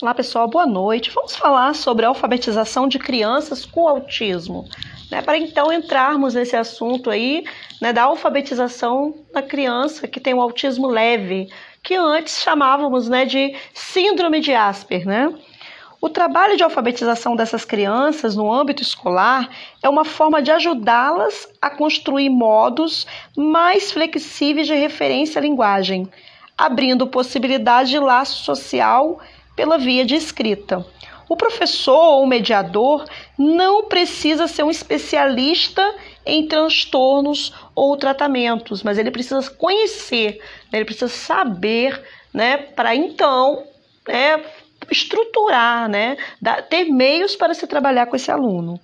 Olá pessoal, boa noite. Vamos falar sobre a alfabetização de crianças com autismo. Né, para então entrarmos nesse assunto aí né, da alfabetização da criança que tem o autismo leve, que antes chamávamos né, de síndrome de Asper. Né? O trabalho de alfabetização dessas crianças no âmbito escolar é uma forma de ajudá-las a construir modos mais flexíveis de referência à linguagem, abrindo possibilidade de laço social pela via de escrita. O professor ou mediador não precisa ser um especialista em transtornos ou tratamentos, mas ele precisa conhecer, né? ele precisa saber, né, para então né, estruturar, né, ter meios para se trabalhar com esse aluno.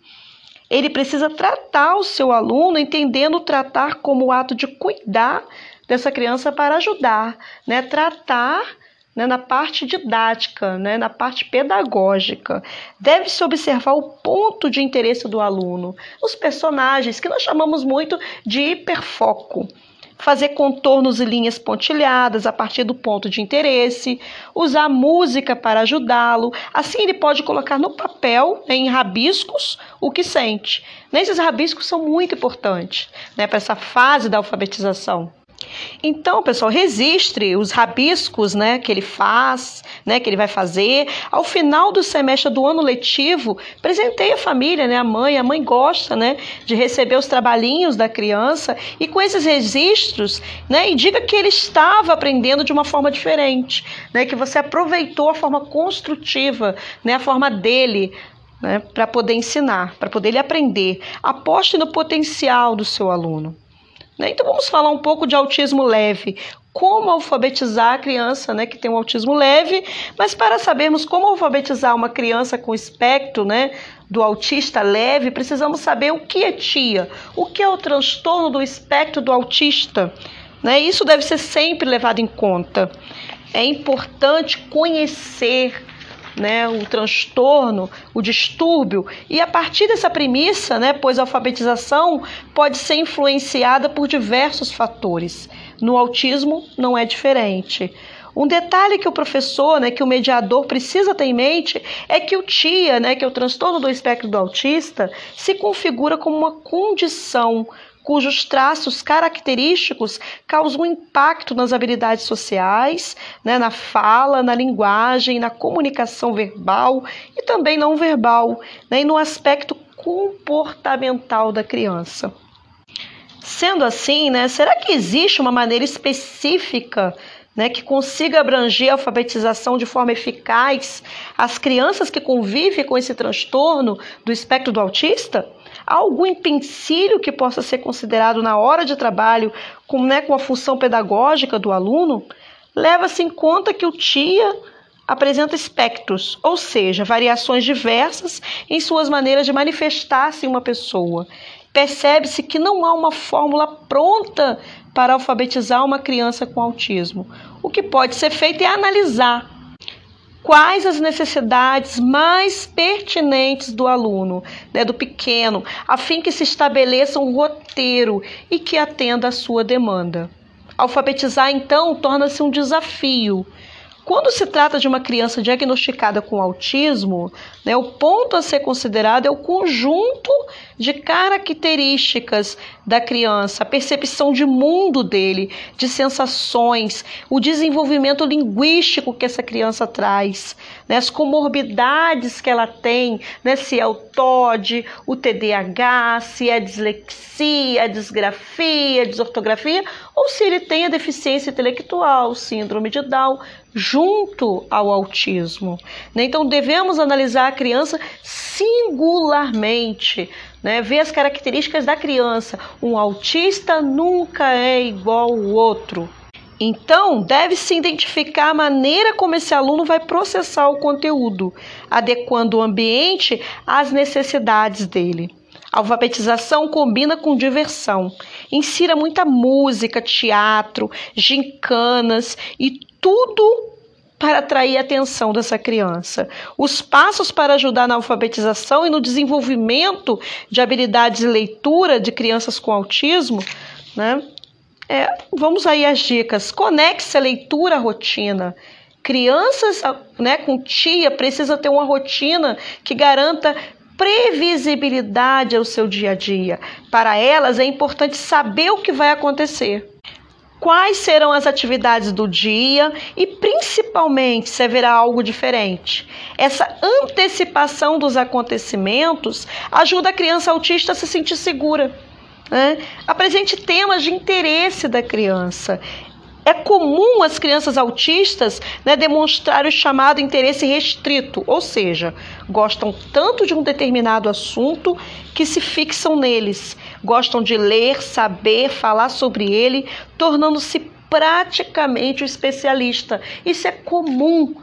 Ele precisa tratar o seu aluno, entendendo tratar como o ato de cuidar dessa criança para ajudar, né, tratar né, na parte didática, né, na parte pedagógica. Deve-se observar o ponto de interesse do aluno, os personagens, que nós chamamos muito de hiperfoco. Fazer contornos e linhas pontilhadas a partir do ponto de interesse, usar música para ajudá-lo. Assim, ele pode colocar no papel, né, em rabiscos, o que sente. Esses rabiscos são muito importantes né, para essa fase da alfabetização. Então, pessoal, registre os rabiscos, né, que ele faz, né, que ele vai fazer. Ao final do semestre do ano letivo, presenteie a família, né, a mãe, a mãe gosta, né, de receber os trabalhinhos da criança e com esses registros, né, e diga que ele estava aprendendo de uma forma diferente, né, que você aproveitou a forma construtiva, né, a forma dele, né, para poder ensinar, para poder ele aprender. Aposte no potencial do seu aluno. Né? Então vamos falar um pouco de autismo leve. Como alfabetizar a criança né, que tem um autismo leve, mas para sabermos como alfabetizar uma criança com espectro né, do autista leve, precisamos saber o que é TIA, o que é o transtorno do espectro do autista. Né? Isso deve ser sempre levado em conta. É importante conhecer né, o transtorno, o distúrbio, e a partir dessa premissa, né, pois a alfabetização pode ser influenciada por diversos fatores. No autismo não é diferente. Um detalhe que o professor, né, que o mediador precisa ter em mente é que o TIA, né, que é o transtorno do espectro do autista, se configura como uma condição cujos traços característicos causam impacto nas habilidades sociais, né, na fala, na linguagem, na comunicação verbal e também não verbal, né, e no aspecto comportamental da criança. Sendo assim, né, será que existe uma maneira específica né, que consiga abranger a alfabetização de forma eficaz as crianças que convivem com esse transtorno do espectro do autista? Algum empecilho que possa ser considerado na hora de trabalho com, né, com a função pedagógica do aluno? Leva-se em conta que o TIA apresenta espectros, ou seja, variações diversas em suas maneiras de manifestar-se em uma pessoa. Percebe-se que não há uma fórmula pronta para alfabetizar uma criança com autismo. O que pode ser feito é analisar quais as necessidades mais pertinentes do aluno, né, do pequeno, a fim que se estabeleça um roteiro e que atenda à sua demanda. Alfabetizar, então, torna-se um desafio. Quando se trata de uma criança diagnosticada com autismo, né, o ponto a ser considerado é o conjunto de características da criança, a percepção de mundo dele, de sensações, o desenvolvimento linguístico que essa criança traz, né, as comorbidades que ela tem, né, se é o TOD, o TDAH, se é dislexia, disgrafia, desortografia, ou se ele tem a deficiência intelectual, síndrome de Down, junto ao autismo. Né? Então devemos analisar a criança singularmente, né? ver as características da criança. Um autista nunca é igual ao outro. Então, deve-se identificar a maneira como esse aluno vai processar o conteúdo, adequando o ambiente às necessidades dele. A alfabetização combina com diversão. Insira muita música, teatro, gincanas e tudo para atrair a atenção dessa criança. Os passos para ajudar na alfabetização e no desenvolvimento de habilidades de leitura de crianças com autismo, né? É, vamos aí as dicas. Conexe a leitura à rotina. Crianças né, com tia precisa ter uma rotina que garanta previsibilidade ao seu dia a dia. Para elas é importante saber o que vai acontecer. Quais serão as atividades do dia e, principalmente, se haverá algo diferente. Essa antecipação dos acontecimentos ajuda a criança autista a se sentir segura. Né? Apresente temas de interesse da criança. É comum as crianças autistas né, demonstrar o chamado interesse restrito, ou seja, gostam tanto de um determinado assunto que se fixam neles, gostam de ler, saber, falar sobre ele, tornando-se praticamente o um especialista. Isso é comum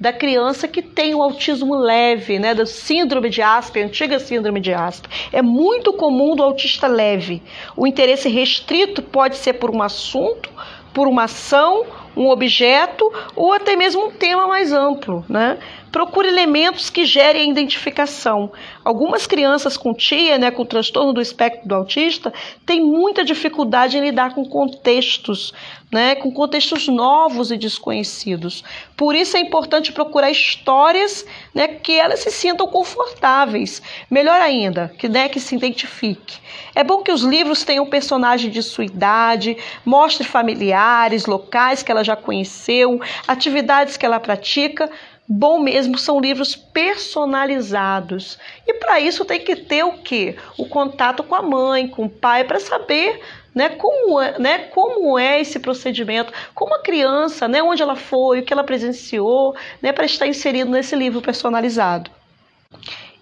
da criança que tem o autismo leve, né, da síndrome de Asper, antiga síndrome de Asper. É muito comum do autista leve. O interesse restrito pode ser por um assunto por uma ação, um objeto ou até mesmo um tema mais amplo, né? Procure elementos que gerem a identificação. Algumas crianças com TIA, né, com transtorno do espectro do autista, têm muita dificuldade em lidar com contextos, né, com contextos novos e desconhecidos. Por isso é importante procurar histórias né, que elas se sintam confortáveis. Melhor ainda, que, né, que se identifique. É bom que os livros tenham personagens de sua idade, mostre familiares, locais que ela já conheceu, atividades que ela pratica, bom mesmo são livros personalizados. E para isso tem que ter o quê? O contato com a mãe, com o pai, para saber né, como, é, né, como é esse procedimento, como a criança, né, onde ela foi, o que ela presenciou, né, para estar inserido nesse livro personalizado.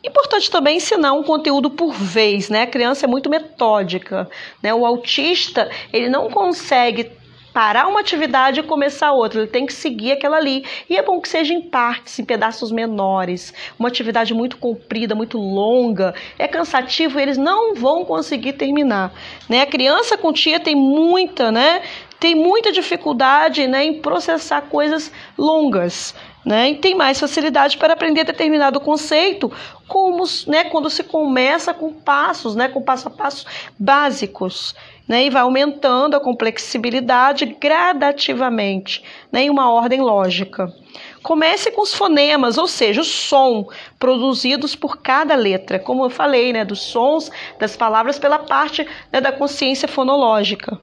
Importante também ensinar um conteúdo por vez, né? A criança é muito metódica, né? O autista, ele não consegue parar uma atividade e começar outra. Ele tem que seguir aquela ali. E é bom que seja em partes, em pedaços menores. Uma atividade muito comprida, muito longa, é cansativo, eles não vão conseguir terminar. Né? A criança com tia tem muita, né? Tem muita dificuldade né, em processar coisas longas. Né, e tem mais facilidade para aprender determinado conceito, como né, quando se começa com passos, né, com passo a passo básicos né, e vai aumentando a complexibilidade gradativamente, né, em uma ordem lógica. Comece com os fonemas, ou seja, o som produzidos por cada letra, como eu falei, né, dos sons das palavras pela parte né, da consciência fonológica.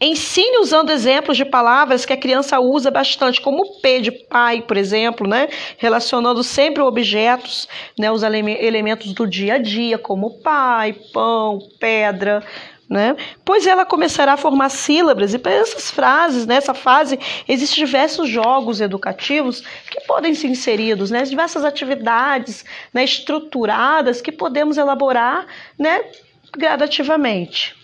Ensine usando exemplos de palavras que a criança usa bastante, como P de pai, por exemplo, né? relacionando sempre objetos, né? os elementos do dia a dia, como pai, pão, pedra, né? Pois ela começará a formar sílabas e para essas frases, nessa fase, existem diversos jogos educativos que podem ser inseridos, né? Diversas atividades, né? Estruturadas que podemos elaborar, né? Gradativamente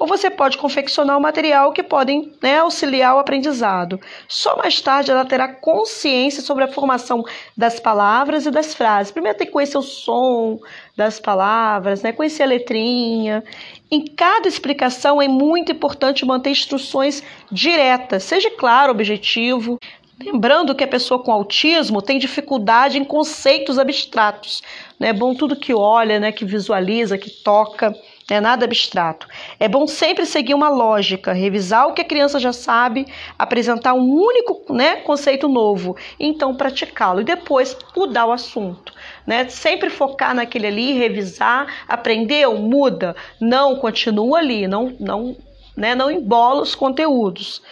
ou você pode confeccionar um material que podem né, auxiliar o aprendizado. Só mais tarde ela terá consciência sobre a formação das palavras e das frases. Primeiro tem que conhecer o som das palavras, né, conhecer a letrinha. Em cada explicação é muito importante manter instruções diretas, seja claro, objetivo. Lembrando que a pessoa com autismo tem dificuldade em conceitos abstratos. É né? bom tudo que olha, né, que visualiza, que toca é nada abstrato. É bom sempre seguir uma lógica, revisar o que a criança já sabe, apresentar um único né, conceito novo, então praticá-lo e depois mudar o assunto. Né? Sempre focar naquele ali, revisar, aprendeu, muda, não continua ali, não, não, né, não embola os conteúdos.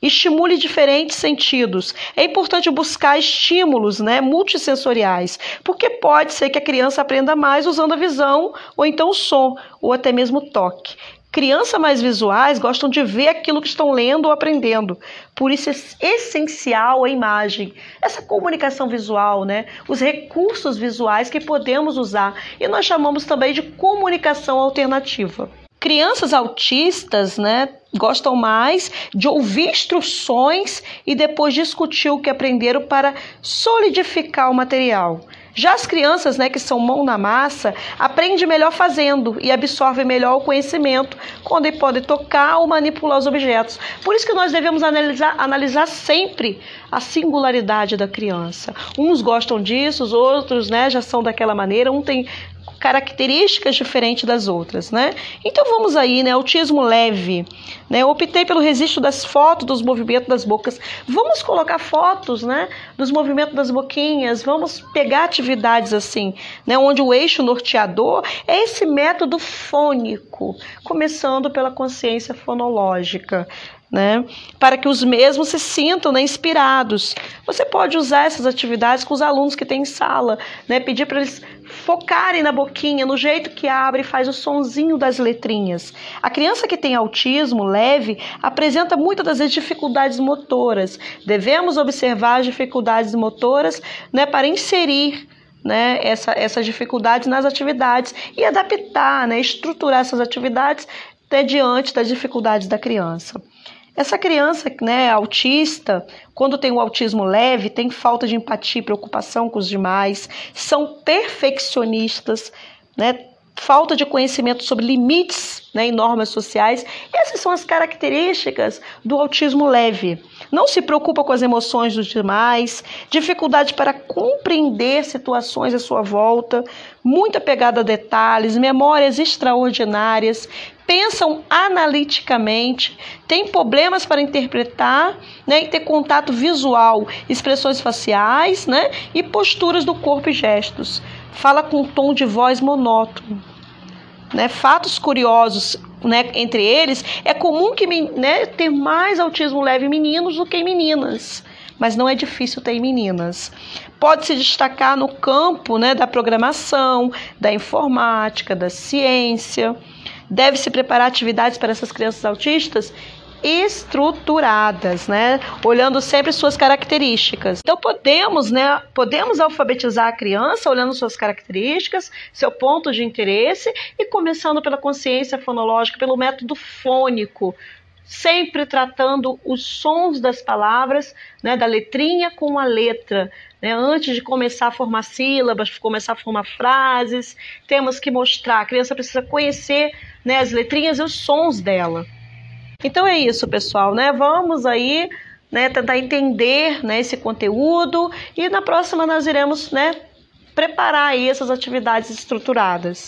Estimule diferentes sentidos. É importante buscar estímulos né, multissensoriais, porque pode ser que a criança aprenda mais usando a visão, ou então o som, ou até mesmo o toque. Crianças mais visuais gostam de ver aquilo que estão lendo ou aprendendo. Por isso é essencial a imagem, essa comunicação visual, né? Os recursos visuais que podemos usar. E nós chamamos também de comunicação alternativa. Crianças autistas, né, gostam mais de ouvir instruções e depois discutir o que aprenderam para solidificar o material. Já as crianças, né, que são mão na massa, aprendem melhor fazendo e absorvem melhor o conhecimento quando podem tocar ou manipular os objetos. Por isso que nós devemos analisar, analisar sempre a singularidade da criança. Uns gostam disso, os outros, né, já são daquela maneira. Um tem características diferentes das outras, né? Então vamos aí, né? Autismo leve, né? Eu optei pelo registro das fotos dos movimentos das bocas. Vamos colocar fotos, né? Dos movimentos das boquinhas. Vamos pegar atividades assim, né? Onde o eixo norteador é esse método fônico, começando pela consciência fonológica né? Para que os mesmos se sintam né, inspirados. Você pode usar essas atividades com os alunos que têm em sala, né? Pedir para eles focarem na boquinha, no jeito que abre e faz o sonzinho das letrinhas. A criança que tem autismo leve apresenta muitas das dificuldades motoras. Devemos observar as dificuldades motoras, né, para inserir né, essa, essas dificuldades nas atividades e adaptar, né, estruturar essas atividades até diante das dificuldades da criança. Essa criança, né, autista, quando tem o autismo leve, tem falta de empatia preocupação com os demais, são perfeccionistas, né, falta de conhecimento sobre limites né, e normas sociais. Essas são as características do autismo leve. Não se preocupa com as emoções dos demais, dificuldade para compreender situações à sua volta, muita pegada a detalhes, memórias extraordinárias, pensam analiticamente, têm problemas para interpretar né, e ter contato visual, expressões faciais né, e posturas do corpo e gestos. Fala com um tom de voz monótono. Né, fatos curiosos né, entre eles, é comum que né, ter mais autismo leve em meninos do que em meninas mas não é difícil ter em meninas. Pode se destacar no campo né, da programação, da informática, da ciência. Deve-se preparar atividades para essas crianças autistas estruturadas, né? Olhando sempre suas características. Então podemos, né, podemos alfabetizar a criança olhando suas características, seu ponto de interesse e começando pela consciência fonológica, pelo método fônico, sempre tratando os sons das palavras, né, da letrinha com a letra. Né? Antes de começar a formar sílabas, começar a formar frases, temos que mostrar. A criança precisa conhecer né, as letrinhas e os sons dela. Então é isso, pessoal, né? Vamos aí né, tentar entender né, esse conteúdo e na próxima nós iremos né, preparar essas atividades estruturadas.